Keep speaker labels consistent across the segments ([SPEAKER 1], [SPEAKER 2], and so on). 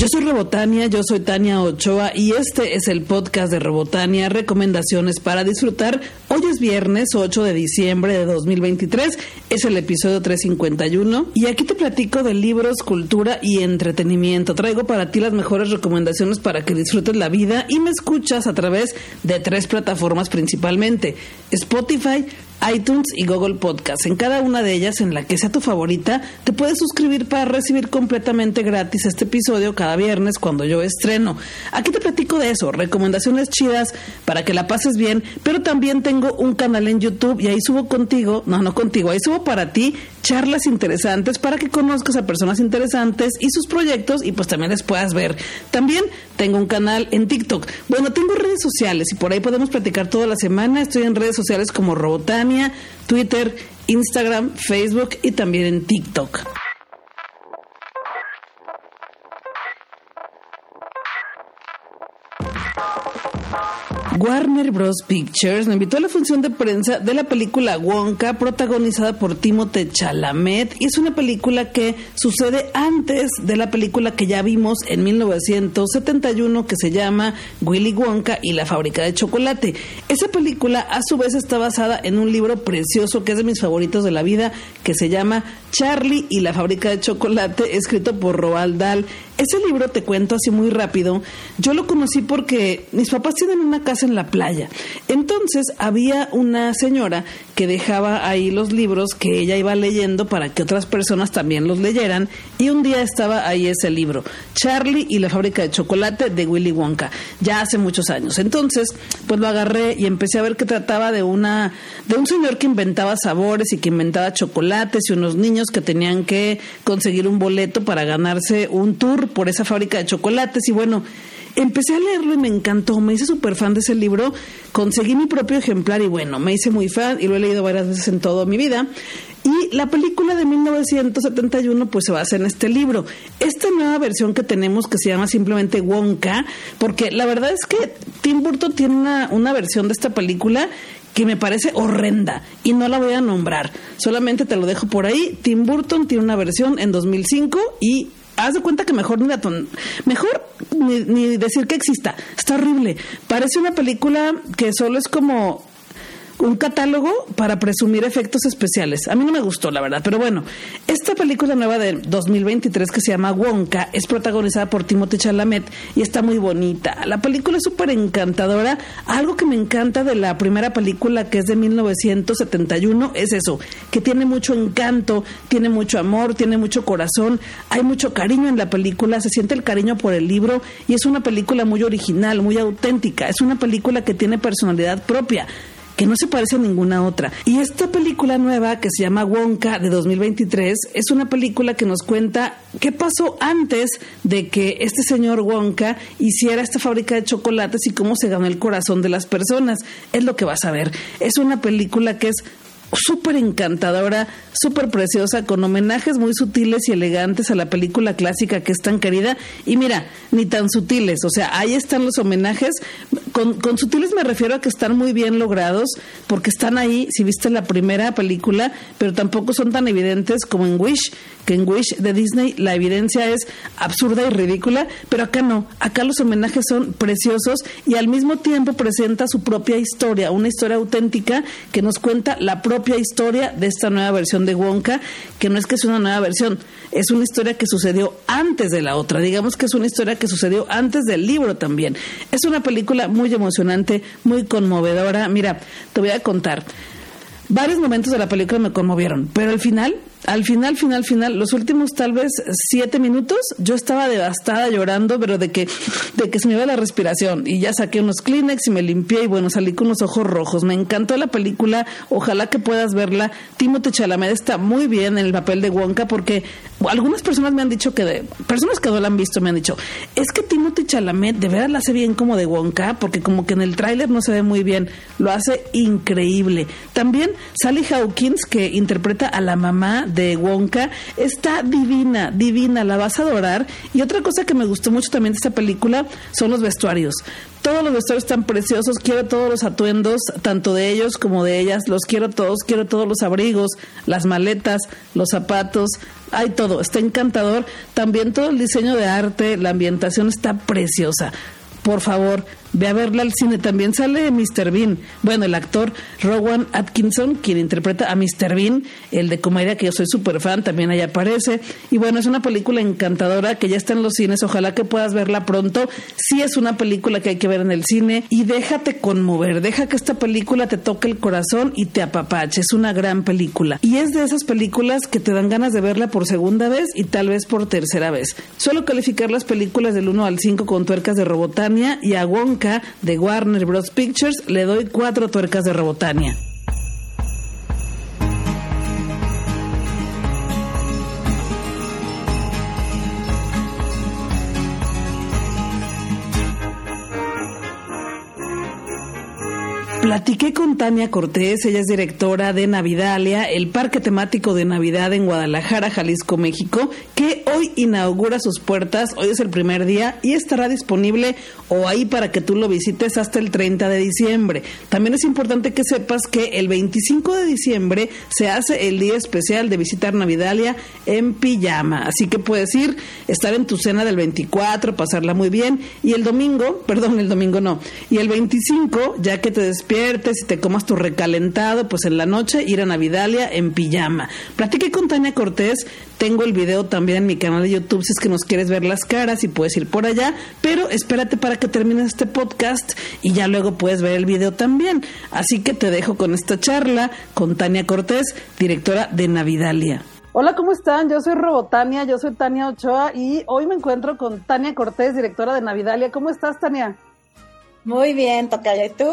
[SPEAKER 1] Yo soy Robotania, yo soy Tania Ochoa y este es el podcast de Robotania, recomendaciones para disfrutar. Hoy es viernes 8 de diciembre de 2023, es el episodio 351 y aquí te platico de libros, cultura y entretenimiento. Traigo para ti las mejores recomendaciones para que disfrutes la vida y me escuchas a través de tres plataformas principalmente, Spotify, iTunes y Google Podcast. En cada una de ellas, en la que sea tu favorita, te puedes suscribir para recibir completamente gratis este episodio cada viernes cuando yo estreno. Aquí te platico de eso, recomendaciones chidas para que la pases bien, pero también tengo un canal en YouTube y ahí subo contigo, no, no contigo, ahí subo para ti charlas interesantes para que conozcas a personas interesantes y sus proyectos y pues también les puedas ver. También tengo un canal en TikTok. Bueno, tengo redes sociales y por ahí podemos platicar toda la semana. Estoy en redes sociales como Robotania, Twitter, Instagram, Facebook y también en TikTok. Warner Bros. Pictures me invitó a la función de prensa de la película Wonka, protagonizada por Timothée Chalamet, y es una película que sucede antes de la película que ya vimos en 1971 que se llama Willy Wonka y la fábrica de chocolate. Esa película a su vez está basada en un libro precioso que es de mis favoritos de la vida, que se llama Charlie y la fábrica de chocolate, escrito por Roald Dahl. Ese libro, te cuento así muy rápido, yo lo conocí porque mis papás tienen una casa en la playa. Entonces había una señora que dejaba ahí los libros que ella iba leyendo para que otras personas también los leyeran y un día estaba ahí ese libro, Charlie y la fábrica de chocolate de Willy Wonka, ya hace muchos años. Entonces, pues lo agarré y empecé a ver que trataba de una de un señor que inventaba sabores y que inventaba chocolates y unos niños que tenían que conseguir un boleto para ganarse un tour por esa fábrica de chocolates y bueno, empecé a leerlo y me encantó, me hice súper fan de ese libro, conseguí mi propio ejemplar y bueno, me hice muy fan y lo he leído varias veces en toda mi vida. Y la película de 1971 pues se basa en este libro. Esta nueva versión que tenemos que se llama simplemente Wonka, porque la verdad es que Tim Burton tiene una, una versión de esta película que me parece horrenda y no la voy a nombrar. Solamente te lo dejo por ahí. Tim Burton tiene una versión en 2005 y haz de cuenta que mejor ni la mejor ni, ni, decir que exista. Está horrible. Parece una película que solo es como un catálogo para presumir efectos especiales. A mí no me gustó, la verdad, pero bueno, esta película nueva de 2023 que se llama Wonka es protagonizada por Timothée Chalamet y está muy bonita. La película es súper encantadora. Algo que me encanta de la primera película que es de 1971 es eso, que tiene mucho encanto, tiene mucho amor, tiene mucho corazón, hay mucho cariño en la película, se siente el cariño por el libro y es una película muy original, muy auténtica, es una película que tiene personalidad propia que no se parece a ninguna otra. Y esta película nueva que se llama Wonka de 2023 es una película que nos cuenta qué pasó antes de que este señor Wonka hiciera esta fábrica de chocolates y cómo se ganó el corazón de las personas. Es lo que vas a ver. Es una película que es súper encantadora, súper preciosa, con homenajes muy sutiles y elegantes a la película clásica que es tan querida. Y mira, ni tan sutiles, o sea, ahí están los homenajes. Con, con sutiles me refiero a que están muy bien logrados, porque están ahí, si viste la primera película, pero tampoco son tan evidentes como en Wish, que en Wish de Disney la evidencia es absurda y ridícula, pero acá no, acá los homenajes son preciosos y al mismo tiempo presenta su propia historia, una historia auténtica que nos cuenta la propia historia de esta nueva versión de Wonka, que no es que es una nueva versión, es una historia que sucedió antes de la otra, digamos que es una historia que sucedió antes del libro también. Es una película muy emocionante, muy conmovedora. Mira, te voy a contar. Varios momentos de la película me conmovieron, pero al final al final, final, final, los últimos tal vez siete minutos, yo estaba devastada llorando, pero de que, de que se me iba la respiración. Y ya saqué unos Kleenex y me limpié y bueno, salí con los ojos rojos. Me encantó la película, ojalá que puedas verla. Timothée Chalamet está muy bien en el papel de Wonka porque algunas personas me han dicho que, de, personas que no la han visto me han dicho, es que Timothée Chalamet de verdad la hace bien como de Wonka, porque como que en el tráiler no se ve muy bien, lo hace increíble. También Sally Hawkins, que interpreta a la mamá de Wonka está divina, divina, la vas a adorar. Y otra cosa que me gustó mucho también de esta película son los vestuarios. Todos los vestuarios están preciosos, quiero todos los atuendos, tanto de ellos como de ellas, los quiero todos, quiero todos los abrigos, las maletas, los zapatos, hay todo, está encantador. También todo el diseño de arte, la ambientación está preciosa. Por favor, Ve a verla al cine. También sale Mr. Bean. Bueno, el actor Rowan Atkinson, quien interpreta a Mr. Bean, el de comedia que yo soy súper fan, también ahí aparece. Y bueno, es una película encantadora que ya está en los cines. Ojalá que puedas verla pronto. Sí es una película que hay que ver en el cine. Y déjate conmover. Deja que esta película te toque el corazón y te apapache. Es una gran película. Y es de esas películas que te dan ganas de verla por segunda vez y tal vez por tercera vez. Suelo calificar las películas del 1 al 5 con tuercas de Robotania y a De Warner Bros. Pictures le doy cuatro tuercas de Robotania. Platiqué con Tania Cortés, ella es directora de Navidalia, el parque temático de Navidad en Guadalajara, Jalisco, México, que hoy inaugura sus puertas, hoy es el primer día y estará disponible o ahí para que tú lo visites hasta el 30 de diciembre. También es importante que sepas que el 25 de diciembre se hace el día especial de visitar Navidalia en pijama, así que puedes ir, estar en tu cena del 24, pasarla muy bien y el domingo, perdón, el domingo no, y el 25, ya que te despiertes y te comas tu recalentado, pues en la noche ir a Navidalia en pijama. Platiqué con Tania Cortés, tengo el video también en mi canal de YouTube si es que nos quieres ver las caras y puedes ir por allá, pero espérate para que termines este podcast y ya luego puedes ver el video también. Así que te dejo con esta charla con Tania Cortés, directora de Navidalia. Hola, ¿cómo están? Yo soy Robotania, yo soy Tania Ochoa y hoy me encuentro con Tania Cortés, directora de Navidalia. ¿Cómo estás, Tania?
[SPEAKER 2] Muy bien, Tocaya. ¿Y tú?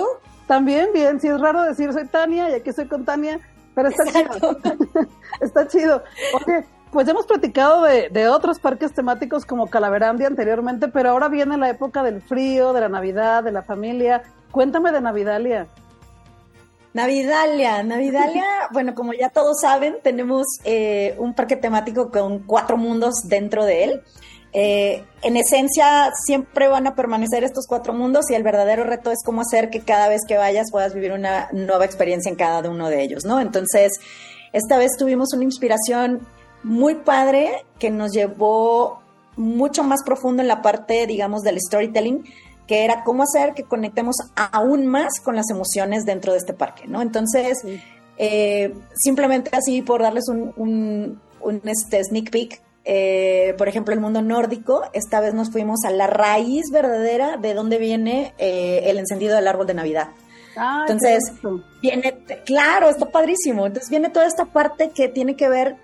[SPEAKER 1] También bien, sí es raro decir soy Tania y aquí soy con Tania, pero está chido. está chido. Oye, pues ya hemos platicado de, de, otros parques temáticos como Calaverandia anteriormente, pero ahora viene la época del frío, de la Navidad, de la familia. Cuéntame de Navidalia.
[SPEAKER 2] Navidalia, Navidalia, bueno, como ya todos saben, tenemos eh, un parque temático con cuatro mundos dentro de él. Eh, en esencia, siempre van a permanecer estos cuatro mundos y el verdadero reto es cómo hacer que cada vez que vayas puedas vivir una nueva experiencia en cada uno de ellos, ¿no? Entonces, esta vez tuvimos una inspiración muy padre que nos llevó mucho más profundo en la parte, digamos, del storytelling, que era cómo hacer que conectemos aún más con las emociones dentro de este parque, ¿no? Entonces, eh, simplemente así por darles un, un, un este, sneak peek, eh, por ejemplo, el mundo nórdico, esta vez nos fuimos a la raíz verdadera de dónde viene eh, el encendido del árbol de Navidad. Ah, Entonces, viene, claro, está padrísimo. Entonces viene toda esta parte que tiene que ver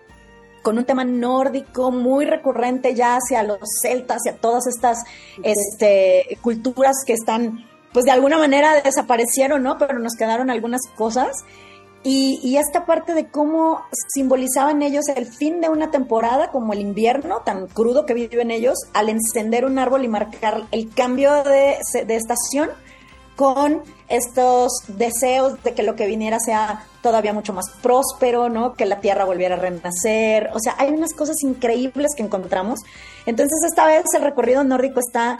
[SPEAKER 2] con un tema nórdico muy recurrente ya hacia los celtas, hacia todas estas este, culturas que están, pues de alguna manera desaparecieron, ¿no? Pero nos quedaron algunas cosas. Y, esta parte de cómo simbolizaban ellos el fin de una temporada, como el invierno tan crudo que viven ellos, al encender un árbol y marcar el cambio de, estación con estos deseos de que lo que viniera sea todavía mucho más próspero, ¿no? Que la tierra volviera a renacer. O sea, hay unas cosas increíbles que encontramos. Entonces, esta vez el recorrido nórdico está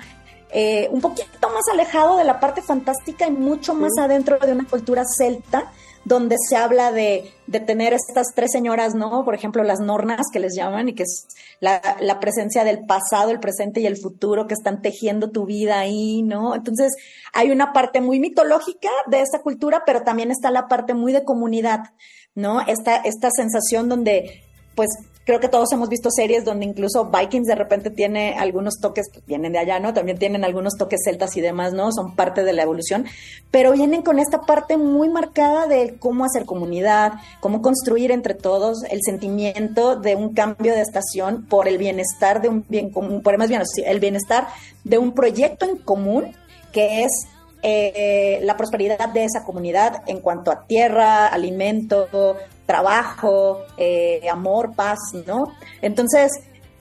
[SPEAKER 2] eh, un poquito más alejado de la parte fantástica y mucho más adentro de una cultura celta donde se habla de, de, tener estas tres señoras, ¿no? Por ejemplo, las nornas que les llaman y que es la, la, presencia del pasado, el presente y el futuro que están tejiendo tu vida ahí, ¿no? Entonces, hay una parte muy mitológica de esta cultura, pero también está la parte muy de comunidad, ¿no? Esta, esta sensación donde, pues, Creo que todos hemos visto series donde incluso Vikings de repente tiene algunos toques, vienen de allá, ¿no? También tienen algunos toques celtas y demás, ¿no? Son parte de la evolución, pero vienen con esta parte muy marcada de cómo hacer comunidad, cómo construir entre todos el sentimiento de un cambio de estación por el bienestar de un bien común, por más bien el bienestar de un proyecto en común que es eh, la prosperidad de esa comunidad en cuanto a tierra, alimento, trabajo, eh, amor, paz, ¿no? Entonces,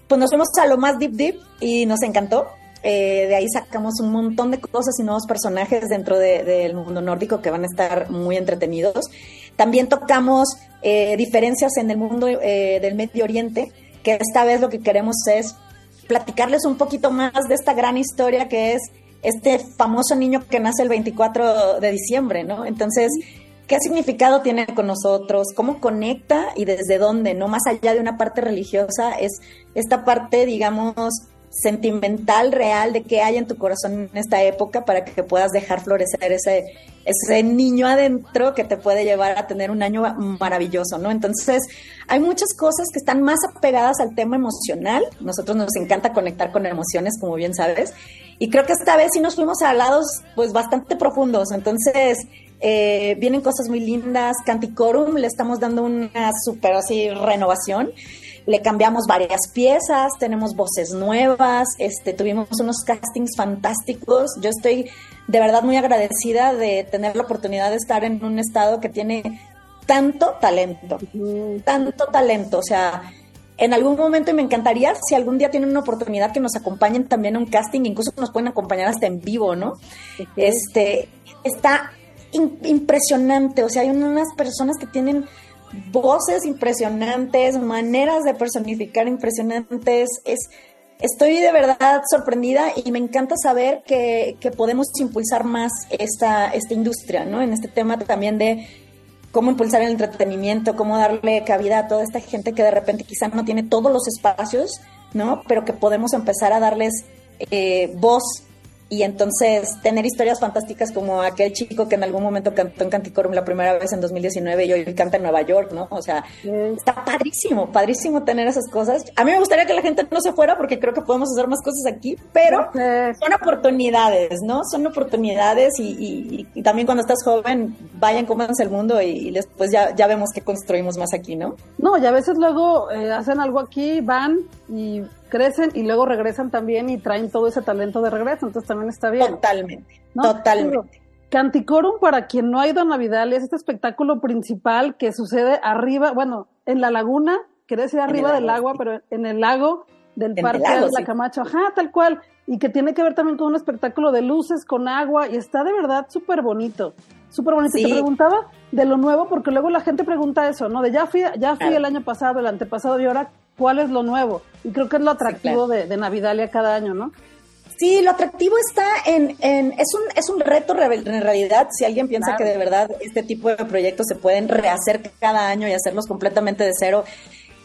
[SPEAKER 2] pues nos fuimos a lo más deep, deep y nos encantó. Eh, de ahí sacamos un montón de cosas y nuevos personajes dentro del mundo nórdico que van a estar muy entretenidos. También tocamos diferencias en el mundo del Medio Oriente, que esta vez lo que queremos es platicarles un poquito más de esta gran historia que es este famoso niño que nace el 24 de diciembre, ¿no? Entonces, ¿qué significado tiene con nosotros? ¿Cómo conecta y desde dónde? No más allá de una parte religiosa, es esta parte, digamos, sentimental, real de qué hay en tu corazón en esta época para que puedas dejar florecer ese, ese niño adentro que te puede llevar a tener un año maravilloso, ¿no? Entonces, hay muchas cosas que están más apegadas al tema emocional. Nosotros nos encanta conectar con emociones, como bien sabes. Y creo que esta vez sí nos fuimos a lados, pues, bastante profundos. Entonces, eh, vienen cosas muy lindas. Canticorum le estamos dando una súper así renovación le cambiamos varias piezas, tenemos voces nuevas, este, tuvimos unos castings fantásticos. Yo estoy de verdad muy agradecida de tener la oportunidad de estar en un estado que tiene tanto talento, tanto talento. O sea, en algún momento y me encantaría si algún día tienen una oportunidad que nos acompañen también a un casting, incluso nos pueden acompañar hasta en vivo, ¿no? Este, está impresionante, o sea, hay unas personas que tienen voces impresionantes, maneras de personificar impresionantes. Es, estoy de verdad sorprendida y me encanta saber que, podemos impulsar más esta, esta industria, ¿no? En este tema también de cómo impulsar el entretenimiento, cómo darle cabida a toda esta gente que de repente quizá no tiene todos los espacios, ¿no? Pero que podemos empezar a darles eh, voz y entonces tener historias fantásticas como aquel chico que en algún momento cantó en Canticorum la primera vez en 2019 y hoy canta en Nueva York, ¿no? O sea, está padrísimo, padrísimo tener esas cosas. A mí me gustaría que la gente no se fuera porque creo que podemos hacer más cosas aquí, pero son oportunidades, ¿no? Son oportunidades y, también cuando estás joven, vayan, cómanse el mundo y, después ya, ya vemos que construimos más aquí, ¿no?
[SPEAKER 1] No, y a veces luego eh, hacen algo aquí, van y crecen y luego regresan también y traen todo ese talento de regreso, entonces también está bien.
[SPEAKER 2] Totalmente, totalmente.
[SPEAKER 1] Canticorum, para quien no ha ido a Navidad, es este espectáculo principal que sucede arriba, bueno, en la laguna, quiere decir arriba del agua, pero en el lago del Parque de la Camacho, ajá, tal cual, y que tiene que ver también con un espectáculo de luces, con agua, y está de verdad súper bonito, súper bonito. Te preguntaba de lo nuevo, porque luego la gente pregunta eso, ¿no? De ya fui, ya fui el año pasado, el antepasado, y ahora, ¿cuál es lo nuevo? Y creo que es lo atractivo de, de Navidalia cada año, ¿no?
[SPEAKER 2] Sí, lo atractivo está en, es, un, es un reto en realidad, si alguien piensa que de verdad este tipo de proyectos se pueden rehacer cada año y hacerlos completamente de cero,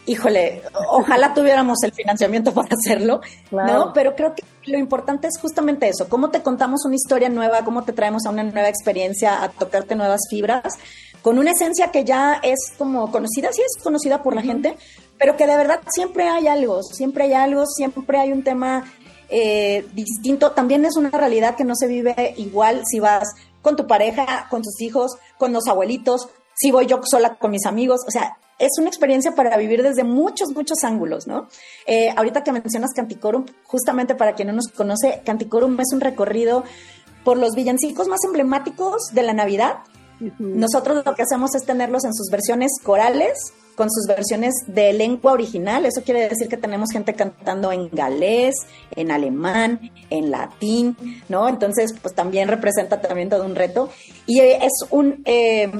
[SPEAKER 2] híjole, ojalá tuviéramos el financiamiento para hacerlo, ¿no? Pero creo que lo importante es justamente eso, cómo te contamos una historia nueva, cómo te traemos a una nueva experiencia, a tocarte nuevas fibras, con una esencia que ya es como conocida, sí es conocida por la gente, pero que de verdad siempre hay algo, siempre hay algo, siempre hay un tema eh, distinto. También es una realidad que no se vive igual si vas con tu pareja, con tus hijos, con los abuelitos, si voy yo sola con mis amigos, o sea, es una experiencia para vivir desde muchos, muchos ángulos, ¿no? Eh, ahorita que mencionas Canticorum, justamente para quien no nos conoce, Canticorum es un recorrido por los villancicos más emblemáticos de la Navidad. Nosotros lo que hacemos es tenerlos en sus versiones corales, con sus versiones de lengua original. Eso quiere decir que tenemos gente cantando en galés, en alemán, en latín, ¿no? Entonces, pues también representa también todo un reto. Y eh, es un, eh,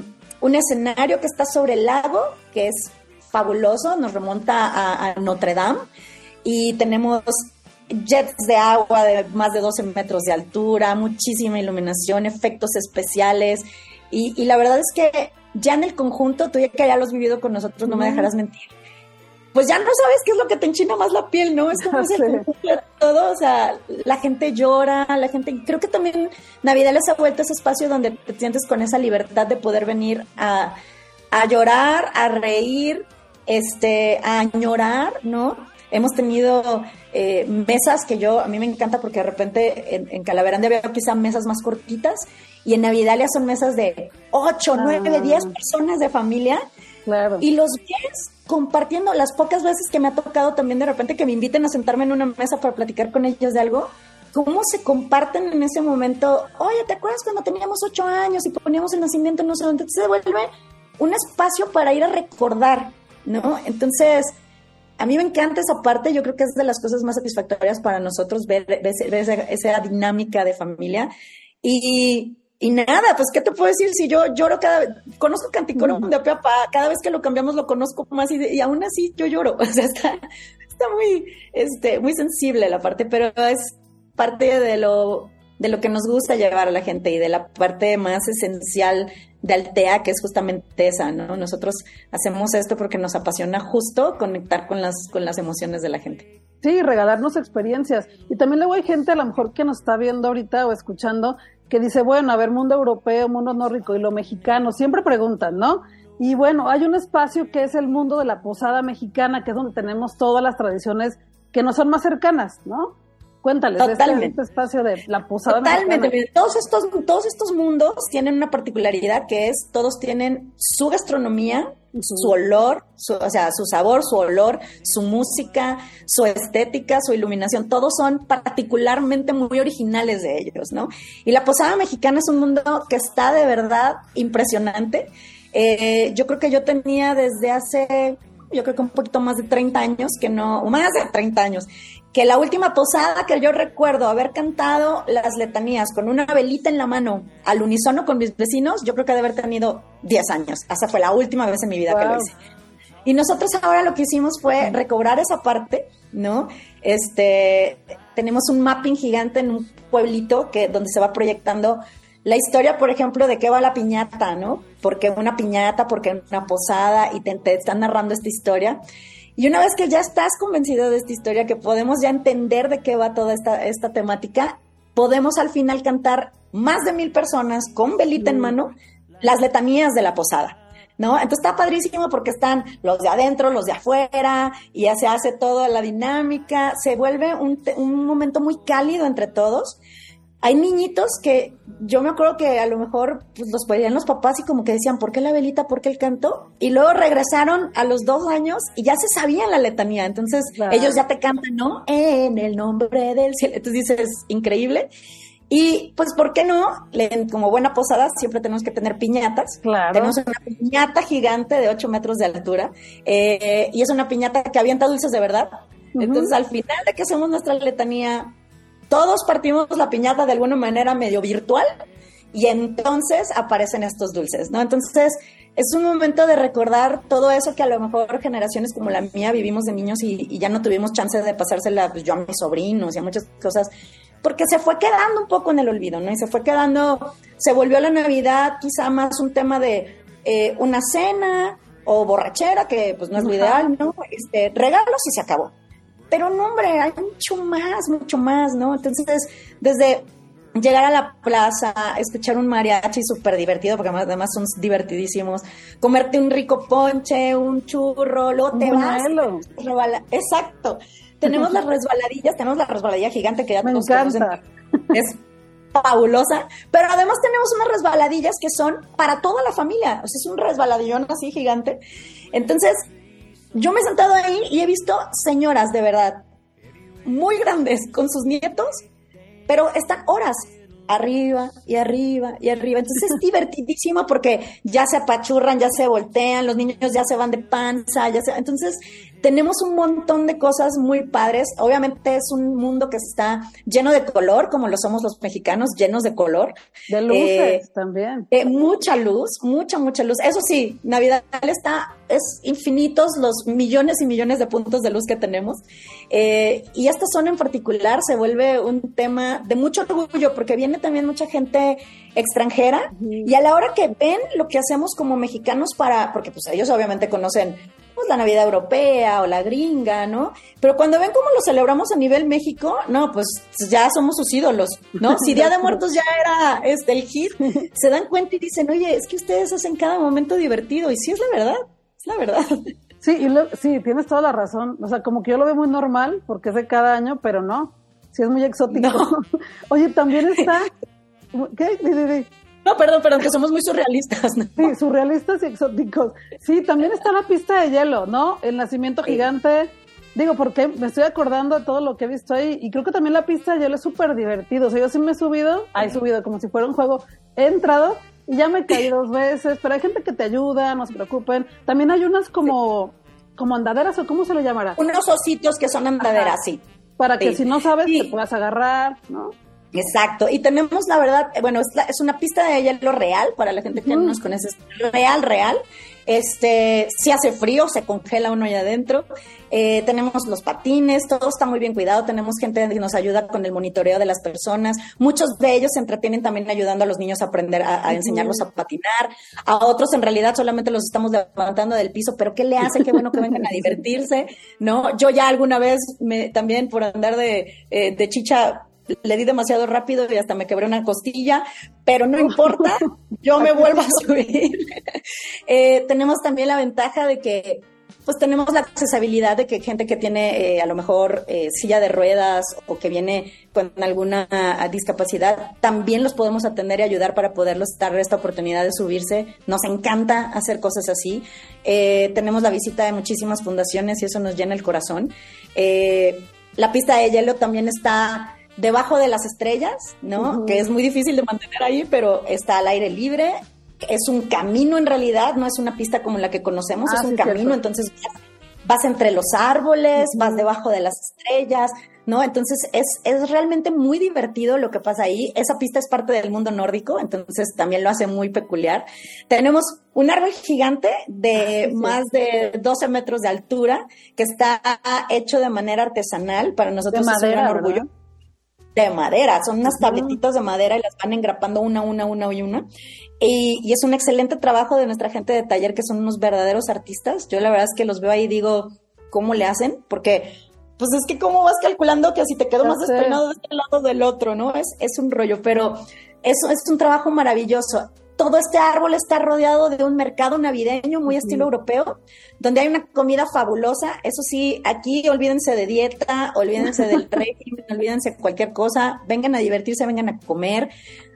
[SPEAKER 2] un escenario que está sobre el lago, que es fabuloso, nos remonta a, Notre Dame. Y tenemos jets de agua de más de 12 metros de altura, muchísima iluminación, efectos especiales. Y, y la verdad es que ya en el conjunto, tú ya que ya lo has vivido con nosotros, no me dejarás mentir. Pues ya no sabes qué es lo que te enchina más la piel, ¿no? Es como ese conjunto de todo, o sea, la gente llora, la gente, creo que también Navidad les ha vuelto ese espacio donde te sientes con esa libertad de poder venir a, a llorar, a reír, este, a añorar, ¿no? Hemos tenido eh, mesas que yo, a mí me encanta porque de repente en, en Calaverán veo quizá mesas más cortitas y en Navidalia son mesas de 8, 9, 10 personas de familia. Claro. Y los 10 compartiendo las pocas veces que me ha tocado también de repente que me inviten a sentarme en una mesa para platicar con ellos de algo, cómo se comparten en ese momento, oye, ¿te acuerdas cuando teníamos 8 años y poníamos el nacimiento en no sé dónde? Se vuelve un espacio para ir a recordar, ¿no? Entonces, a mí me encanta esa parte, yo creo que es de las cosas más satisfactorias para nosotros ver, esa, esa dinámica de familia. Y y nada, pues, ¿qué te puedo decir? Si yo lloro cada vez, conozco Canticoro de Peapa, cada vez que lo cambiamos lo conozco más y, y aún así yo lloro. O sea, está, está muy, este, muy sensible la parte, pero es parte de lo, de lo que nos gusta llevar a la gente y de la parte más esencial de Altea, que es justamente esa, ¿no? Nosotros hacemos esto porque nos apasiona justo conectar con las, con las emociones de la gente.
[SPEAKER 3] Sí, regalarnos experiencias. Y también luego hay gente a lo mejor que nos está viendo ahorita o escuchando que dice, bueno, a ver, mundo europeo, mundo nórdico y lo mexicano, siempre preguntan, ¿no? Y bueno, hay un espacio que es el mundo de la posada mexicana, que es donde tenemos todas las tradiciones que nos son más cercanas, ¿no? Cuéntales este, Totalmente. Este, espacio de la posada.
[SPEAKER 2] Totalmente. Todos estos, todos estos mundos tienen una particularidad que es, todos tienen su gastronomía, su olor, su, o sea, su sabor, su olor, su música, su estética, su iluminación, todos son particularmente muy originales de ellos, ¿no? Y la posada mexicana es un mundo que está de verdad impresionante. Eh, yo creo que yo tenía desde hace, yo creo que un poquito más de 30 años, que no, más de 30 años, que la última posada que yo recuerdo haber cantado las letanías con una velita en la mano al unísono con mis vecinos, yo creo que de haber tenido 10 años. Esa fue la última vez en mi vida que lo hice. Y nosotros ahora lo que hicimos fue recobrar esa parte, ¿no? Este, tenemos un mapping gigante en un pueblito que, donde se va proyectando la historia, por ejemplo, de qué va la piñata, ¿no? Porque una piñata, porque una posada, y te, te están narrando esta historia. Y una vez que ya estás convencido de esta historia, que podemos ya entender de qué va toda esta, esta temática, podemos al final cantar más de mil personas con velita en mm. mano las letanías de la posada. ¿No? Entonces está padrísimo porque están los de adentro, los de afuera, y ya se hace toda la dinámica, se vuelve un, un momento muy cálido entre todos hay niñitos que yo me acuerdo que a lo mejor pues, los pedían los papás y como que decían, ¿por qué la velita? ¿Por qué el canto? Y luego regresaron a los dos años y ya se sabían la letanía. Entonces ellos ya te cantan, ¿no? En el nombre del cielo. Entonces dices, increíble. Y pues, ¿por qué no? Como buena posada, siempre tenemos que tener piñatas.
[SPEAKER 3] Claro.
[SPEAKER 2] Tenemos una piñata gigante de 8 metros de altura. Eh, y es una piñata que avienta dulces de verdad. Entonces, al final de que hacemos nuestra letanía, todos partimos la piñata de alguna manera medio virtual y entonces aparecen estos dulces, ¿no? Entonces es un momento de recordar todo eso que a lo mejor generaciones como la mía vivimos de niños y, ya no tuvimos chance de pasársela pues, yo a mis sobrinos y a muchas cosas, porque se fue quedando un poco en el olvido, ¿no? Y se fue quedando, se volvió la Navidad quizá más un tema de eh, una cena o borrachera, que pues no es lo ideal, ¿no? Este, regalos y se acabó. Pero no, hombre, hay mucho más, mucho más, ¿no? Entonces, desde llegar a la plaza, escuchar un mariachi súper divertido, porque además son divertidísimos, comerte un rico ponche, un churro, luego te vas. Exacto. Tenemos las resbaladillas, tenemos la resbaladilla gigante que ya
[SPEAKER 3] Me encanta.
[SPEAKER 2] Es fabulosa, pero además tenemos unas resbaladillas que son para toda la familia, o sea, es un resbaladillón así gigante. Entonces, yo me he sentado ahí y he visto señoras de verdad muy grandes con sus nietos, pero están horas arriba y arriba y arriba. Entonces es divertidísimo porque ya se apachurran, ya se voltean, los niños ya se van de panza, ya se... Entonces tenemos un montón de cosas muy padres. Obviamente es un mundo que está lleno de color, como lo somos los mexicanos, llenos de color.
[SPEAKER 3] De luces eh, también.
[SPEAKER 2] Eh, mucha luz, mucha, mucha luz. Eso sí, Navidad está, es infinitos los millones y millones de puntos de luz que tenemos. Eh, y esta zona en particular se vuelve un tema de mucho orgullo porque viene también mucha gente extranjera y a la hora que ven lo que hacemos como mexicanos para, porque pues ellos obviamente conocen la Navidad europea o la gringa, ¿no? Pero cuando ven cómo lo celebramos a nivel México, no, pues ya somos sus ídolos, ¿no? Si Día de Muertos ya era este el hit, se dan cuenta y dicen, oye, es que ustedes hacen cada momento divertido, y sí es la verdad, es la verdad.
[SPEAKER 3] Sí, y sí, tienes toda la razón. O sea, como que yo lo veo muy normal porque es de cada año, pero no. Sí es muy exótico. Oye, también está. ¿Qué?
[SPEAKER 2] No, perdón, perdón, que somos muy surrealistas.
[SPEAKER 3] Sí, surrealistas y exóticos. Sí, también está la pista de hielo, ¿no? El nacimiento gigante. Digo, porque me estoy acordando de todo lo que he visto ahí y creo que también la pista de hielo es súper divertido. O sea, yo sí me he subido, he subido como si fuera un juego, he entrado y ya me caí dos veces, pero hay gente que te ayuda, no se preocupen. También hay unas como, como andaderas o cómo se le llamará.
[SPEAKER 2] Unos ositos que son andaderas, sí.
[SPEAKER 3] Para que si no sabes te puedas agarrar, ¿no?
[SPEAKER 2] Exacto, y tenemos la verdad, eh, bueno, es, una pista de hielo real, para la gente que no nos conoce, es real, real. Este, si hace frío, se congela uno allá adentro. Eh, tenemos los patines, todo está muy bien cuidado. Tenemos gente que nos ayuda con el monitoreo de las personas. Muchos de ellos se entretienen también ayudando a los niños a aprender a, enseñarlos a patinar. A otros, en realidad, solamente los estamos levantando del piso, pero ¿qué le hace? Qué bueno que vengan a divertirse, ¿no? Yo ya alguna vez me, también por andar de, eh, de chicha le di demasiado rápido y hasta me quebré una costilla, pero no importa, yo me vuelvo a subir. Eh, tenemos también la ventaja de que pues tenemos la accesibilidad de que gente que tiene eh, a lo mejor eh, silla de ruedas o que viene con alguna discapacidad, también los podemos atender y ayudar para poderles dar esta oportunidad de subirse. Nos encanta hacer cosas así. tenemos la visita de muchísimas fundaciones y eso nos llena el corazón. la pista de hielo también está debajo de las estrellas, ¿no? Que es muy difícil de mantener ahí, pero está al aire libre. Es un camino en realidad, no es una pista como la que conocemos, es ah, un camino, entonces vas, entre los árboles, vas debajo de las estrellas, ¿no? Entonces es, es realmente muy divertido lo que pasa ahí. Esa pista es parte del mundo nórdico, entonces también lo hace muy peculiar. Tenemos un árbol gigante de ah, más de 12 metros de altura que está hecho de manera artesanal. Para nosotros es un gran orgullo de madera, son unas tabletitas de madera y las van engrapando una, una, una y una. Y, es un excelente trabajo de nuestra gente de taller, que son unos verdaderos artistas. Yo la verdad es que los veo ahí y digo, ¿cómo le hacen? Porque, pues es que cómo vas calculando que si te quedo más despeinado de este lado del otro, ¿no? Es, es un rollo, pero eso es un trabajo maravilloso todo este árbol está rodeado de un mercado navideño muy estilo europeo, donde hay una comida fabulosa. Eso sí, aquí olvídense de dieta, olvídense del régimen, olvídense cualquier cosa. Vengan a divertirse, vengan a comer.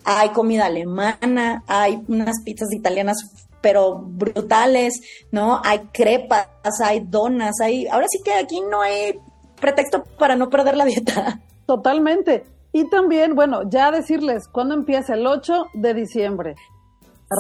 [SPEAKER 2] Hay comida alemana, hay unas pizzas italianas pero brutales, ¿no? Hay crepas, hay donas, hay... Ahora sí que aquí no hay pretexto para no perder la dieta.
[SPEAKER 3] Totalmente. Y también, bueno, ya decirles cuándo empieza el 8 de diciembre.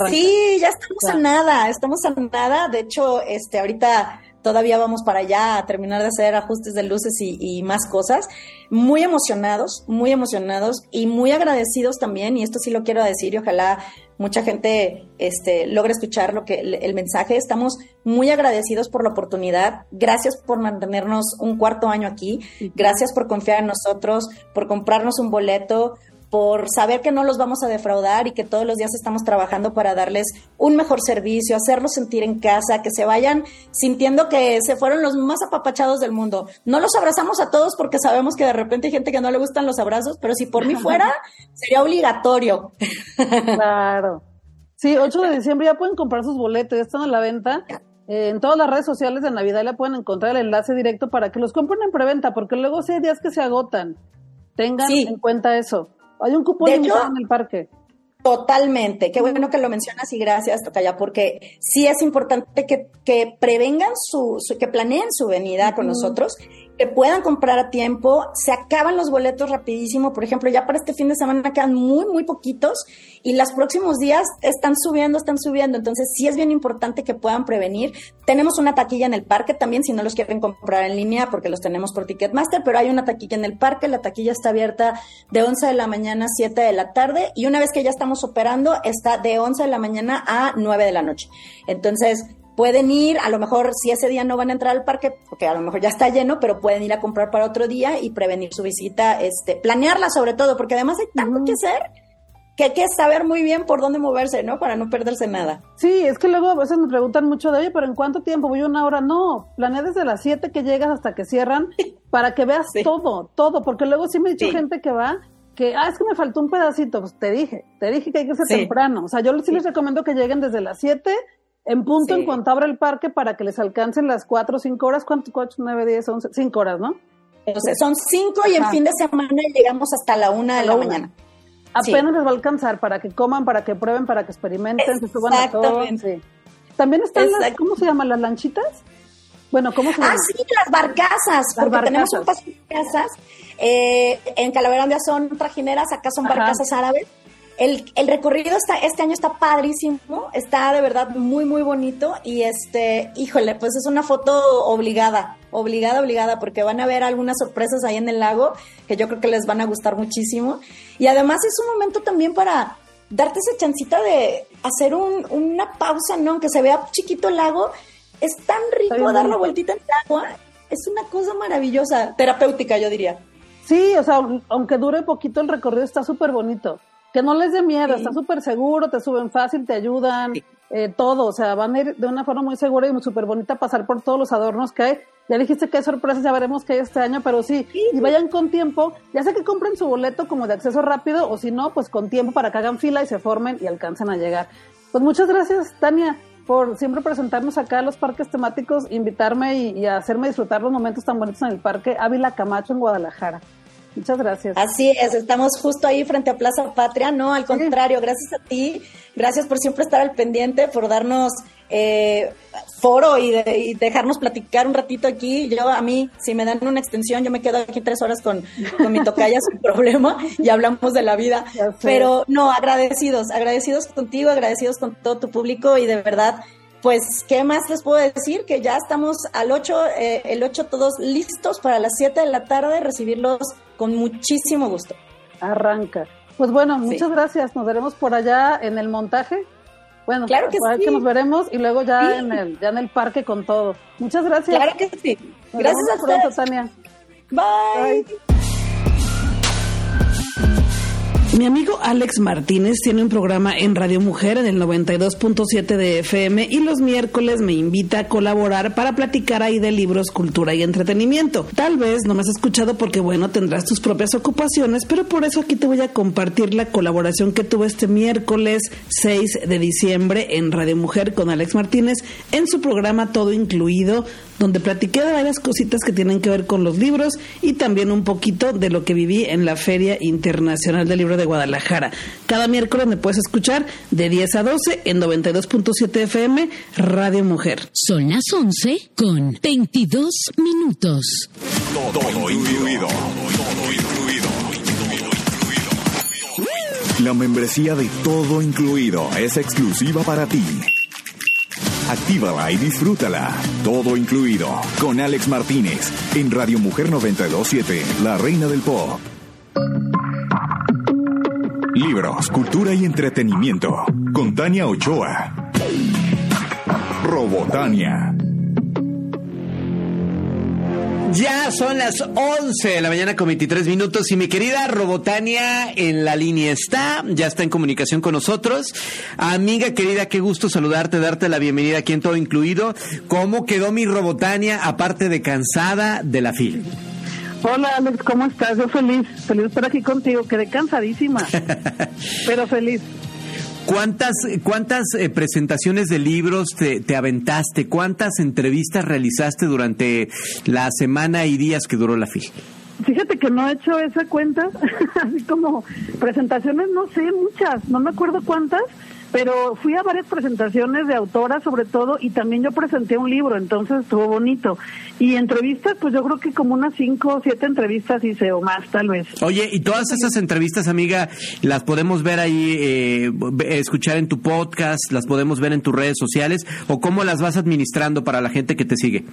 [SPEAKER 2] Sí, ya estamos a nada, estamos a nada. De hecho, este, ahorita todavía vamos para allá a terminar de hacer ajustes de luces y, más cosas. Muy emocionados, muy emocionados y muy agradecidos también, y esto sí lo quiero decir, y ojalá mucha gente este, logre escuchar lo que el, mensaje. Estamos muy agradecidos por la oportunidad. Gracias por mantenernos un cuarto año aquí. Gracias por confiar en nosotros, por comprarnos un boleto, por saber que no los vamos a defraudar y que todos los días estamos trabajando para darles un mejor servicio, hacerlos sentir en casa, que se vayan sintiendo que se fueron los más apapachados del mundo. No los abrazamos a todos porque sabemos que de repente hay gente que no le gustan los abrazos, pero si por mí fuera, sería obligatorio.
[SPEAKER 3] Claro. Sí, 8 de diciembre ya pueden comprar sus boletos, ya están a la venta. Eh, en todas las redes sociales de Navidad ya pueden encontrar el enlace directo para que los compren en preventa, porque luego sí hay días que se agotan. Tengan en cuenta eso. Hay un cupón en el parque.
[SPEAKER 2] Totalmente. Qué bueno que lo mencionas y gracias, Tocaya, porque sí es importante que, que prevengan su, que planeen su venida con nosotros que puedan comprar a tiempo. Se acaban los boletos rapidísimo. Por ejemplo, ya para este fin de semana quedan muy, muy poquitos y los próximos días están subiendo, están subiendo. Entonces, sí es bien importante que puedan prevenir. Tenemos una taquilla en el parque también, si no los quieren comprar en línea, porque los tenemos por Ticketmaster, pero hay una taquilla en el parque. La taquilla está abierta de 11 de la mañana a 7 de la tarde y una vez que ya estamos operando, está de 11 de la mañana a 9 de la noche. Entonces, pueden ir, a lo mejor si ese día no van a entrar al parque, porque a lo mejor ya está lleno, pero pueden ir a comprar para otro día y prevenir su visita, este, planearla sobre todo, porque además hay tanto que hacer que hay que saber muy bien por dónde moverse, ¿no? Para no perderse nada.
[SPEAKER 3] Sí, es que luego a veces me preguntan mucho de, oye, pero ¿en cuánto tiempo? Voy una hora. No, planea desde las 7 que llegas hasta que cierran para que veas todo, todo, porque luego sí me ha dicho gente que va que, ah, es que me faltó un pedacito, pues te dije, te dije que hay que ser temprano. O sea, yo sí les recomiendo que lleguen desde las 7 en punto en cuanto abra el parque para que les alcancen las 4 o 5 horas. ¿Cuánto? 4, 9, 10, 11, 5 horas, ¿no?
[SPEAKER 2] Entonces, son 5 y en fin de semana llegamos hasta la 1 de la, mañana.
[SPEAKER 3] Apenas les va a alcanzar para que coman, para que prueben, para que experimenten, se suban a todo. También están las, ¿cómo se llaman? ¿Las lanchitas? Bueno, ¿cómo se llama?
[SPEAKER 2] Ah, sí, las barcazas, porque tenemos un paso de barcazas. Eh, en Calaverandia son trajineras, acá son barcazas árabes el, el, recorrido está, este año está padrísimo, está de verdad muy, muy bonito y este, híjole, pues es una foto obligada, obligada, obligada, porque van a ver algunas sorpresas ahí en el lago que yo creo que les van a gustar muchísimo. Y además es un momento también para darte esa chancita de hacer un, una pausa, ¿no? Aunque se vea chiquito el lago, es tan rico dar la vueltita en el agua, es una cosa maravillosa, terapéutica, yo diría.
[SPEAKER 3] Sí, o sea, aunque dure poquito el recorrido, está súper bonito. Que no les dé miedo, está súper seguro, te suben fácil, te ayudan, eh, todo. O sea, van a ir de una forma muy segura y súper bonita pasar por todos los adornos que hay. Ya dijiste que hay sorpresas, ya veremos qué hay este año, pero sí, y vayan con tiempo. Ya sé que compren su boleto como de acceso rápido, o si no, pues con tiempo para que hagan fila y se formen y alcancen a llegar. Pues muchas gracias, Tania, por siempre presentarnos acá a los parques temáticos, invitarme y, y hacerme disfrutar los momentos tan bonitos en el parque Ávila Camacho en Guadalajara. Muchas gracias.
[SPEAKER 2] Así es, estamos justo ahí frente a Plaza Patria. No, al contrario, gracias a ti. Gracias por siempre estar al pendiente, por darnos eh, foro y, dejarnos platicar un ratito aquí. Yo, a mí, si me dan una extensión, yo me quedo aquí tres horas con, con mi tocaya sin problema y hablamos de la vida. Pero no, agradecidos, agradecidos contigo, agradecidos con todo tu público y de verdad pues, ¿qué más les puedo decir? Que ya estamos al 8, eh, el 8 todos listos para las 7 de la tarde, recibirlos con muchísimo gusto.
[SPEAKER 3] Arranca. Pues bueno, muchas gracias. Nos veremos por allá en el montaje. Bueno, claro que, sí. que nos veremos y luego ya en el ya en el parque con todo. Muchas gracias.
[SPEAKER 2] Claro que sí. gracias a pronto,
[SPEAKER 3] Tania.
[SPEAKER 2] Bye.
[SPEAKER 3] Mi amigo Alex Martínez tiene un programa en Radio Mujer en el 92.7 de FM y los miércoles me invita a colaborar para platicar ahí de libros, cultura y entretenimiento. Tal vez no me has escuchado porque, bueno, tendrás tus propias ocupaciones, pero por eso aquí te voy a compartir la colaboración que tuve este miércoles 6 de diciembre en Radio Mujer con Alex Martínez en su programa Todo Incluido donde platiqué de varias cositas que tienen que ver con los libros y también un poquito de lo que viví en la Feria Internacional del Libro de Guadalajara. Cada miércoles me puedes escuchar de 10 a 12 en 92.7 FM Radio Mujer.
[SPEAKER 4] Son las 11 con 22 minutos.
[SPEAKER 5] Todo, incluido. Todo incluido. La membresía de Todo Incluido es exclusiva para ti. Actívala y disfrútala. Todo incluido. Con Alex Martínez. En Radio Mujer 927. La reina del pop. Libros, cultura y entretenimiento. Con Tania Ochoa. Robotania.
[SPEAKER 6] Ya son las 11 de la mañana con 23 minutos y mi querida Robotania en la línea está, ya está en comunicación con nosotros. Amiga querida, qué gusto saludarte, darte la bienvenida aquí en todo incluido. ¿Cómo quedó mi Robotania aparte de cansada de la fila?
[SPEAKER 3] Hola Alex, ¿cómo estás? Yo feliz, feliz estar aquí contigo, quedé cansadísima, pero feliz.
[SPEAKER 6] ¿Cuántas, cuántas eh, presentaciones de libros te, te, aventaste? ¿Cuántas entrevistas realizaste durante la semana y días que duró la FIL?
[SPEAKER 3] Fíjate que no he hecho esa cuenta, así como presentaciones, no sé, muchas, no me acuerdo cuántas, pero fui a varias presentaciones de autoras sobre todo y también yo presenté un libro, entonces estuvo bonito. Y entrevistas, pues yo creo que como unas cinco o siete entrevistas hice o más tal vez.
[SPEAKER 6] Oye, y todas esas entrevistas, amiga, las podemos ver ahí, eh, escuchar en tu podcast, las podemos ver en tus redes sociales o cómo las vas administrando para la gente que te sigue.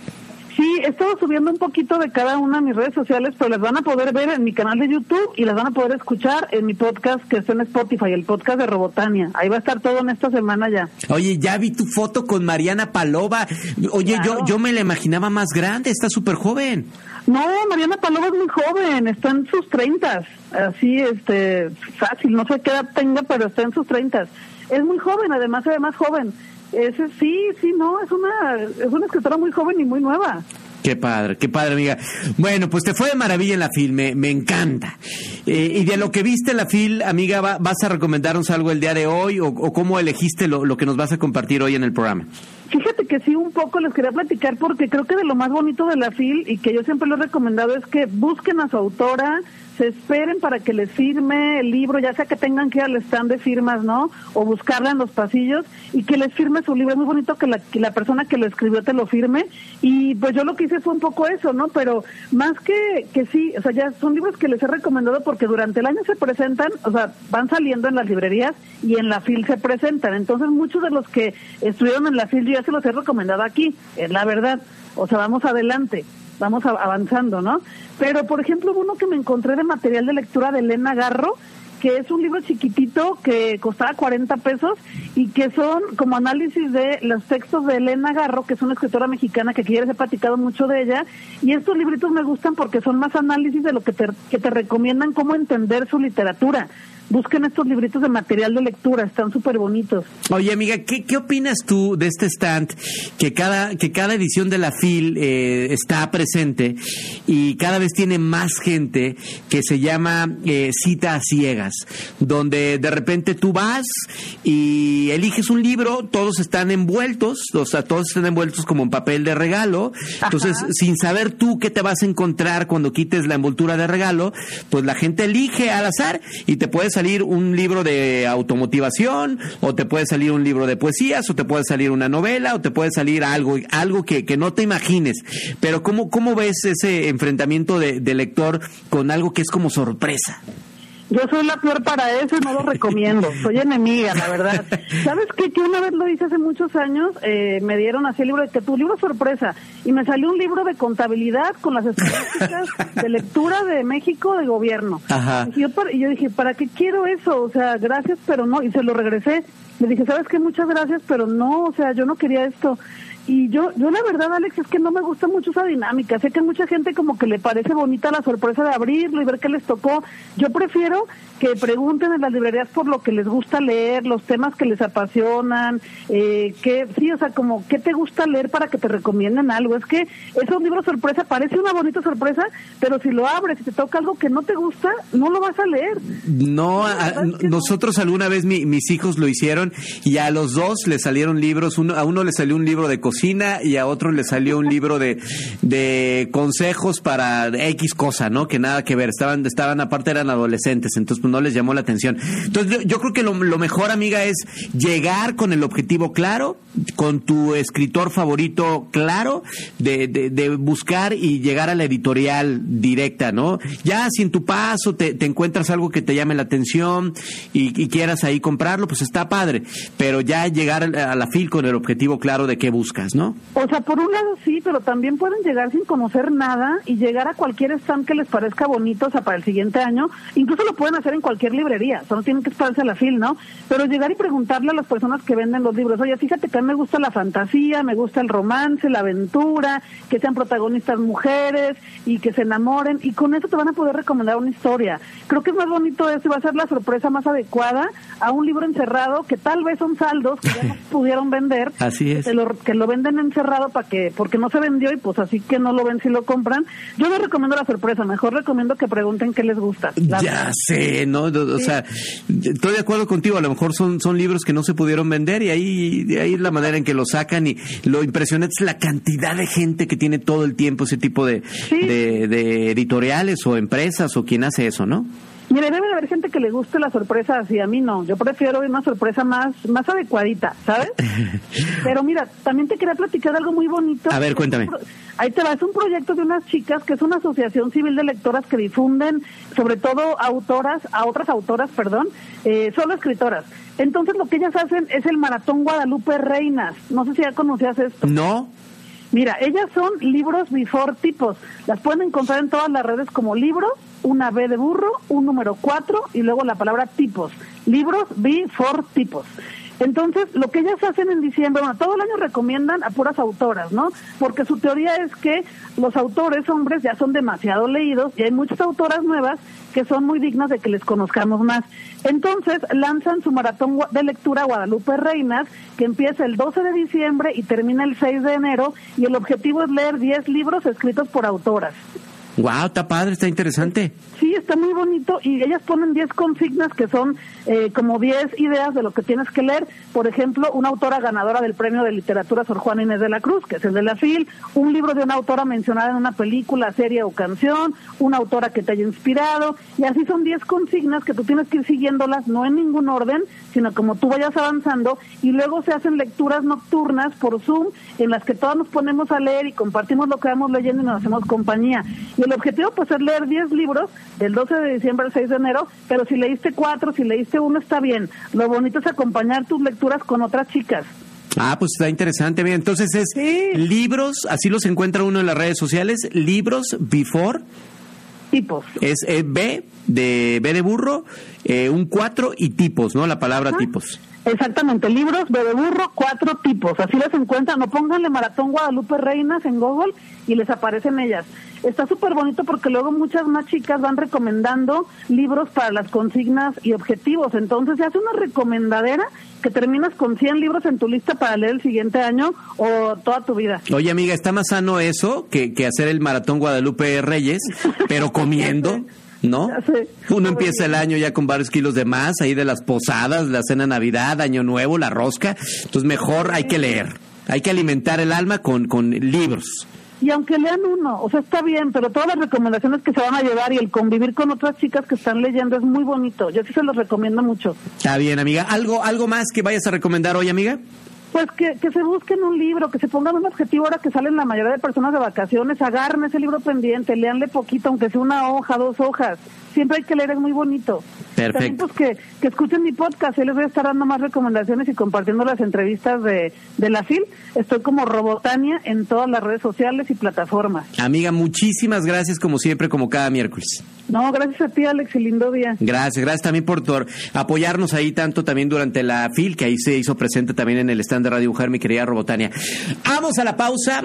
[SPEAKER 3] Sí, he estado subiendo un poquito de cada una de mis redes sociales, pero las van a poder ver en mi canal de YouTube y las van a poder escuchar en mi podcast que está en Spotify, el podcast de Robotania. Ahí va a estar todo en esta semana ya.
[SPEAKER 6] Oye, ya vi tu foto con Mariana Palova. Oye, yo, yo me la imaginaba más grande, está súper joven.
[SPEAKER 3] No, Mariana Palova es muy joven, está en sus treintas, así, este, fácil, no sé qué edad tenga, pero está en sus treintas. Es muy joven, además se ve más joven. Ese, sí, sí, no, es una, es una escritora muy joven y muy nueva.
[SPEAKER 6] Qué padre, qué padre, amiga. Bueno, pues te fue de maravilla en la FIL, me, me encanta. Eh, y de lo que viste en la FIL, amiga, ¿vas a recomendarnos algo el día de hoy o, cómo elegiste lo, lo, que nos vas a compartir hoy en el programa?
[SPEAKER 3] Fíjate fíjate que sí, un poco les quería platicar porque creo que de lo más bonito de la FIL y que yo siempre lo he recomendado es que busquen a su autora, se esperen para que les firme el libro, ya sea que tengan que ir al stand de firmas, ¿no? O buscarla en los pasillos y que les firme su libro. Es muy bonito que la, que la persona que lo escribió te lo firme. Y pues yo lo que hice fue un poco eso, ¿no? Pero más que, que sí, o sea, ya son libros que les he recomendado porque durante el año se presentan, o sea, van saliendo en las librerías y en la FIL se presentan. Entonces muchos de los que estuvieron en la FIL yo ya se los he recomendado aquí, es la verdad. O sea, vamos adelante vamos avanzando, ¿no? Pero, por ejemplo, uno que me encontré de material de lectura de Elena Garro, que es un libro chiquitito que costaba 40 pesos y que son como análisis de los textos de Elena Garro, que es una escritora mexicana que quieres he platicado mucho de ella. Y estos libritos me gustan porque son más análisis de lo que te, que te recomiendan cómo entender su literatura busquen estos libritos de material de lectura, están súper bonitos.
[SPEAKER 6] Oye, amiga, ¿qué, ¿qué opinas tú de este stand que cada, que cada edición de la FIL eh, está presente y cada vez tiene más gente que se llama eh, cita a ciegas, donde de repente tú vas y eliges un libro, todos están envueltos, o sea, todos están envueltos como en papel de regalo, entonces sin saber tú qué te vas a encontrar cuando quites la envoltura de regalo, pues la gente elige al azar y te puedes salir un libro de automotivación, o te puede salir un libro de poesías, o te puede salir una novela, o te puede salir algo, algo que, que no te imagines. Pero ¿cómo, cómo ves ese enfrentamiento de, de lector con algo que es como sorpresa?
[SPEAKER 3] Yo soy la peor para eso y no lo recomiendo. Soy enemiga, la verdad. ¿Sabes qué? Que una vez lo hice hace muchos años, eh, me dieron así el libro de que tu libro sorpresa y me salió un libro de contabilidad con las estadísticas de lectura de México de gobierno. Y yo, y yo dije, ¿para qué quiero eso? O sea, gracias, pero no. Y se lo regresé. Le dije, ¿sabes qué? Muchas gracias, pero no, o sea, yo no quería esto. Y yo, yo la verdad, Alex, es que no me gusta mucho esa dinámica. Sé que a mucha gente como que le parece bonita la sorpresa de abrirlo y ver qué les tocó. Yo prefiero que pregunten en las librerías por lo que les gusta leer, los temas que les apasionan, eh, que, sí, o sea, como qué te gusta leer para que te recomienden algo. Es que esos libros sorpresa parece una bonita sorpresa, pero si lo abres y te toca algo que no te gusta, no lo vas a leer.
[SPEAKER 6] No, nosotros alguna vez mis hijos lo hicieron y a los dos les salieron libros, uno, a uno le salió un libro de cocina y a otro le salió un libro de, de consejos para X cosa, ¿no? Que nada que ver, estaban, estaban aparte eran adolescentes, entonces pues, no les llamó la atención. Entonces yo, creo que lo, mejor, amiga, es llegar con el objetivo claro, con tu escritor favorito claro, de, de, buscar y llegar a la editorial directa, ¿no? Ya si en tu paso te, encuentras algo que te llame la atención y, quieras ahí comprarlo, pues está padre, pero ya llegar a la fil con el objetivo claro de qué buscas, ¿no?
[SPEAKER 3] O sea, por un lado sí, pero también pueden llegar sin conocer nada y llegar a cualquier stand que les parezca bonito, o sea, para el siguiente año, incluso lo pueden hacer en cualquier librería, solo tienen que esperarse a la fil, ¿no? Pero llegar y preguntarle a las personas que venden los libros, oye, fíjate que a mí me gusta la fantasía, me gusta el romance, la aventura, que sean protagonistas mujeres y que se enamoren, y con eso te van a poder recomendar una historia. Creo que es más bonito eso y va a ser la sorpresa más adecuada a un libro encerrado que tal vez son saldos que ya no pudieron vender.
[SPEAKER 6] Así es.
[SPEAKER 3] Que lo, que lo venden encerrado para que, porque no se vendió y pues así que no lo ven si lo compran. Yo no recomiendo la sorpresa, mejor recomiendo que pregunten qué les gusta.
[SPEAKER 6] Ya sé, ¿no? O sea, estoy de acuerdo contigo, a lo mejor son, son libros que no se pudieron vender y ahí, ahí es la manera en que lo sacan y lo impresionante es la cantidad de gente que tiene todo el tiempo ese tipo de, de, editoriales o empresas o quien hace eso, ¿no?
[SPEAKER 3] Mire, debe haber gente que le guste la sorpresa así, a mí no. Yo prefiero una sorpresa más, más adecuadita, ¿sabes? Pero mira, también te quería platicar algo muy bonito.
[SPEAKER 6] A ver, cuéntame.
[SPEAKER 3] Ahí te va, es un proyecto de unas chicas que es una asociación civil de lectoras que difunden, sobre todo autoras, a otras autoras, perdón, eh, solo escritoras. Entonces lo que ellas hacen es el Maratón Guadalupe Reinas. No sé si ya conocías esto.
[SPEAKER 6] No.
[SPEAKER 3] Mira, ellas son libros before tipos. Las pueden encontrar en todas las redes como libros, una B de burro, un número cuatro y luego la palabra tipos. Libros before tipos. Entonces, lo que ellas hacen en diciembre, bueno, todo el año recomiendan a puras autoras, ¿no? Porque su teoría es que los autores hombres ya son demasiado leídos y hay muchas autoras nuevas que son muy dignas de que les conozcamos más. Entonces, lanzan su maratón de lectura Guadalupe Reinas, que empieza el 12 de diciembre y termina el 6 de enero, y el objetivo es leer 10 libros escritos por autoras.
[SPEAKER 6] Wow, está padre, está interesante.
[SPEAKER 3] Sí, está muy bonito y ellas ponen 10 consignas que son eh, como 10 ideas de lo que tienes que leer. Por ejemplo, una autora ganadora del premio de literatura Sor Juana Inés de la Cruz, que es el de la FIL, un libro de una autora mencionada en una película, serie o canción, una autora que te haya inspirado, y así son 10 consignas que tú tienes que ir siguiéndolas, no en ningún orden, sino como tú vayas avanzando, y luego se hacen lecturas nocturnas por Zoom en las que todos nos ponemos a leer y compartimos lo que vamos leyendo y nos hacemos compañía. Y el objetivo pues es leer 10 libros del 12 de diciembre al 6 de enero, pero si leíste cuatro, si leíste uno está bien. Lo bonito es acompañar tus lecturas con otras chicas.
[SPEAKER 6] Ah, pues está interesante. Bien, entonces es libros, así los encuentra uno en las redes sociales, libros before.
[SPEAKER 3] Tipos.
[SPEAKER 6] Es eh, B de B de burro, eh, un cuatro y tipos, ¿no? La palabra tipos.
[SPEAKER 3] Exactamente, libros Bebe Burro, cuatro tipos, así les encuentran, o pónganle Maratón Guadalupe Reinas en Google y les aparecen ellas. Está súper bonito porque luego muchas más chicas van recomendando libros para las consignas y objetivos, entonces se hace una recomendadera que terminas con 100 libros en tu lista para leer el siguiente año o toda tu vida.
[SPEAKER 6] Oye amiga, está más sano eso que, que hacer el Maratón Guadalupe Reyes, pero comiendo. ¿no? Uno empieza el año ya con varios kilos de más, ahí de las posadas, la cena Navidad, Año Nuevo, la rosca. Entonces mejor hay que leer, hay que alimentar el alma con, con libros.
[SPEAKER 3] Y aunque lean uno, o sea, está bien, pero todas las recomendaciones que se van a llevar y el convivir con otras chicas que están leyendo es muy bonito. Yo sí se los recomiendo mucho.
[SPEAKER 6] Está bien, amiga. ¿Algo, algo más que vayas a recomendar hoy, amiga?
[SPEAKER 3] Pues que, que se busquen un libro, que se pongan un objetivo ahora que salen la mayoría de personas de vacaciones, agarren ese libro pendiente, leanle poquito, aunque sea una hoja, dos hojas. Siempre hay que leer, es muy bonito.
[SPEAKER 6] Perfecto.
[SPEAKER 3] También pues que, que escuchen mi podcast, ahí les voy a estar dando más recomendaciones y compartiendo las entrevistas de, de la FIL. Estoy como Robotania en todas las redes sociales y plataformas.
[SPEAKER 6] Amiga, muchísimas gracias como siempre, como cada miércoles.
[SPEAKER 3] No, gracias a ti, Alex, y lindo día.
[SPEAKER 6] Gracias, gracias también por, por apoyarnos ahí tanto también durante la FIL, que ahí se hizo presente también en el stand de Radio Mujer, mi querida Robotania. Vamos a la pausa.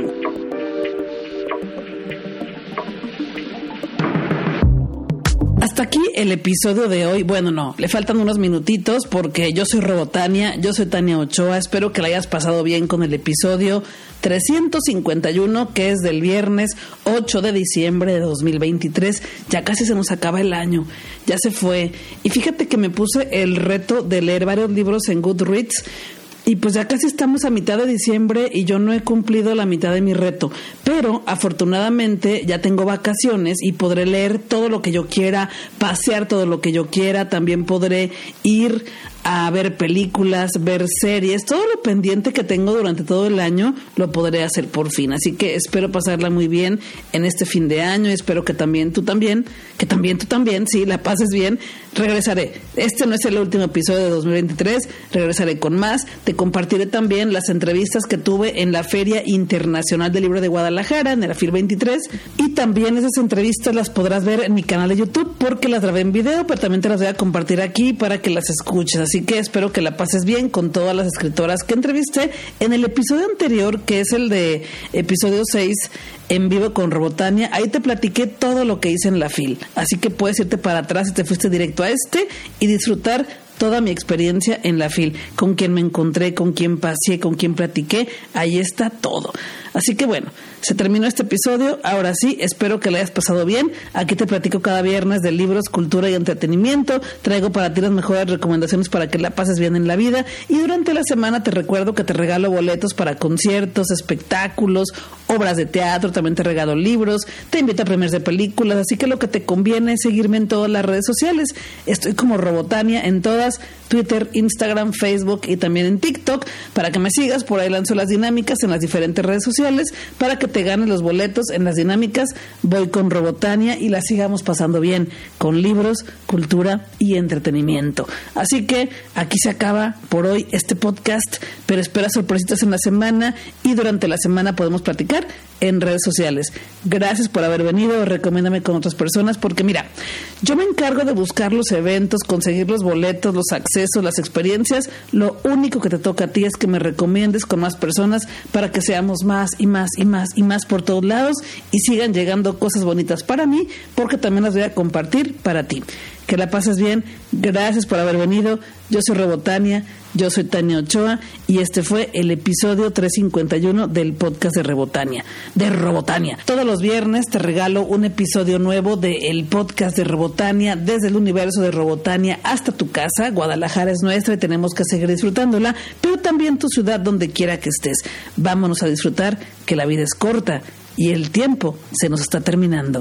[SPEAKER 1] Hasta aquí el episodio de hoy. Bueno, no, le faltan unos minutitos porque yo soy Robotania, yo soy Tania Ochoa. Espero que la hayas pasado bien con el episodio 351, que es del viernes 8 de diciembre de 2023. Ya casi se nos acaba el año, ya se fue. Y fíjate que me puse el reto de leer varios libros en Goodreads. Y pues ya casi estamos a mitad de diciembre y yo no he cumplido la mitad de mi reto. Pero afortunadamente ya tengo vacaciones y podré leer todo lo que yo quiera, pasear todo lo que yo quiera, también podré ir a ver películas, ver series, todo lo pendiente que tengo durante todo el año lo podré hacer por fin. Así que espero pasarla muy bien en este fin de año y espero que también tú también, que también tú también, sí, la pases bien. Regresaré. Este no es el último episodio de 2023, regresaré con más. Te compartiré también las entrevistas que tuve en la Feria Internacional del Libro de Guadalajara, en el FIL 23. Y también esas entrevistas las podrás ver en mi canal de YouTube porque las grabé en video, pero también te las voy a compartir aquí para que las escuches. Que espero que la pases bien con todas las escritoras que entrevisté. En el episodio anterior, que es el de episodio 6, en vivo con Robotania, ahí te platiqué todo lo que hice en la FIL. Así que puedes irte para atrás y te fuiste directo a este y disfrutar toda mi experiencia en la FIL, con quien me encontré, con quien pasé, con quien platiqué, ahí está todo. Así que bueno, se terminó este episodio, ahora sí, espero que lo hayas pasado bien. Aquí te platico cada viernes de libros, cultura y entretenimiento, traigo para ti las mejores recomendaciones para que la pases bien en la vida. Y durante la semana te recuerdo que te regalo boletos para conciertos, espectáculos, obras de teatro, también te regalo libros, te invito a premios de películas, así que lo que te conviene es seguirme en todas las redes sociales. Estoy como Robotania en todas, Twitter, Instagram, Facebook y también en TikTok, para que me sigas, por ahí lanzo las dinámicas en las diferentes redes sociales, para que te ganes los boletos en las dinámicas, voy con Robotania y la sigamos pasando bien, con libros, cultura y entretenimiento. Así que aquí se acaba por hoy este podcast, pero espera sorpresitas en la semana y durante la semana podemos platicar en redes sociales. Gracias por haber venido, recomiéndame con otras personas porque mira, yo me encargo de buscar los eventos, conseguir los boletos, los accesos, las experiencias. Lo único que te toca a ti es que me recomiendes con más personas para que seamos más y más y más y más por todos lados y sigan llegando cosas bonitas para mí porque también las voy a compartir para ti. Que la pases bien. Gracias por haber venido. Yo soy Rebotania, yo soy Tania Ochoa y este fue el episodio 351 del podcast de Rebotania, de Robotania. Todos los viernes te regalo un episodio nuevo del podcast de Robotania, desde el universo de Robotania hasta tu casa. Guadalajara es nuestra y tenemos que seguir disfrutándola, pero también tu ciudad donde quiera que estés. Vámonos a disfrutar que la vida es corta y el tiempo se nos está terminando.